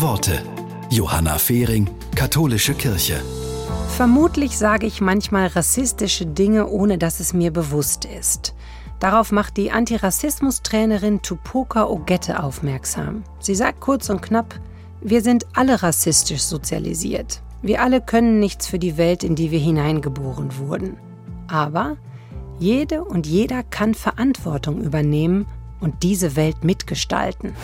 Worte. Johanna Fehring, Katholische Kirche. Vermutlich sage ich manchmal rassistische Dinge, ohne dass es mir bewusst ist. Darauf macht die Antirassismus-Trainerin Tupoka Ogette aufmerksam. Sie sagt kurz und knapp, wir sind alle rassistisch sozialisiert. Wir alle können nichts für die Welt, in die wir hineingeboren wurden. Aber jede und jeder kann Verantwortung übernehmen und diese Welt mitgestalten.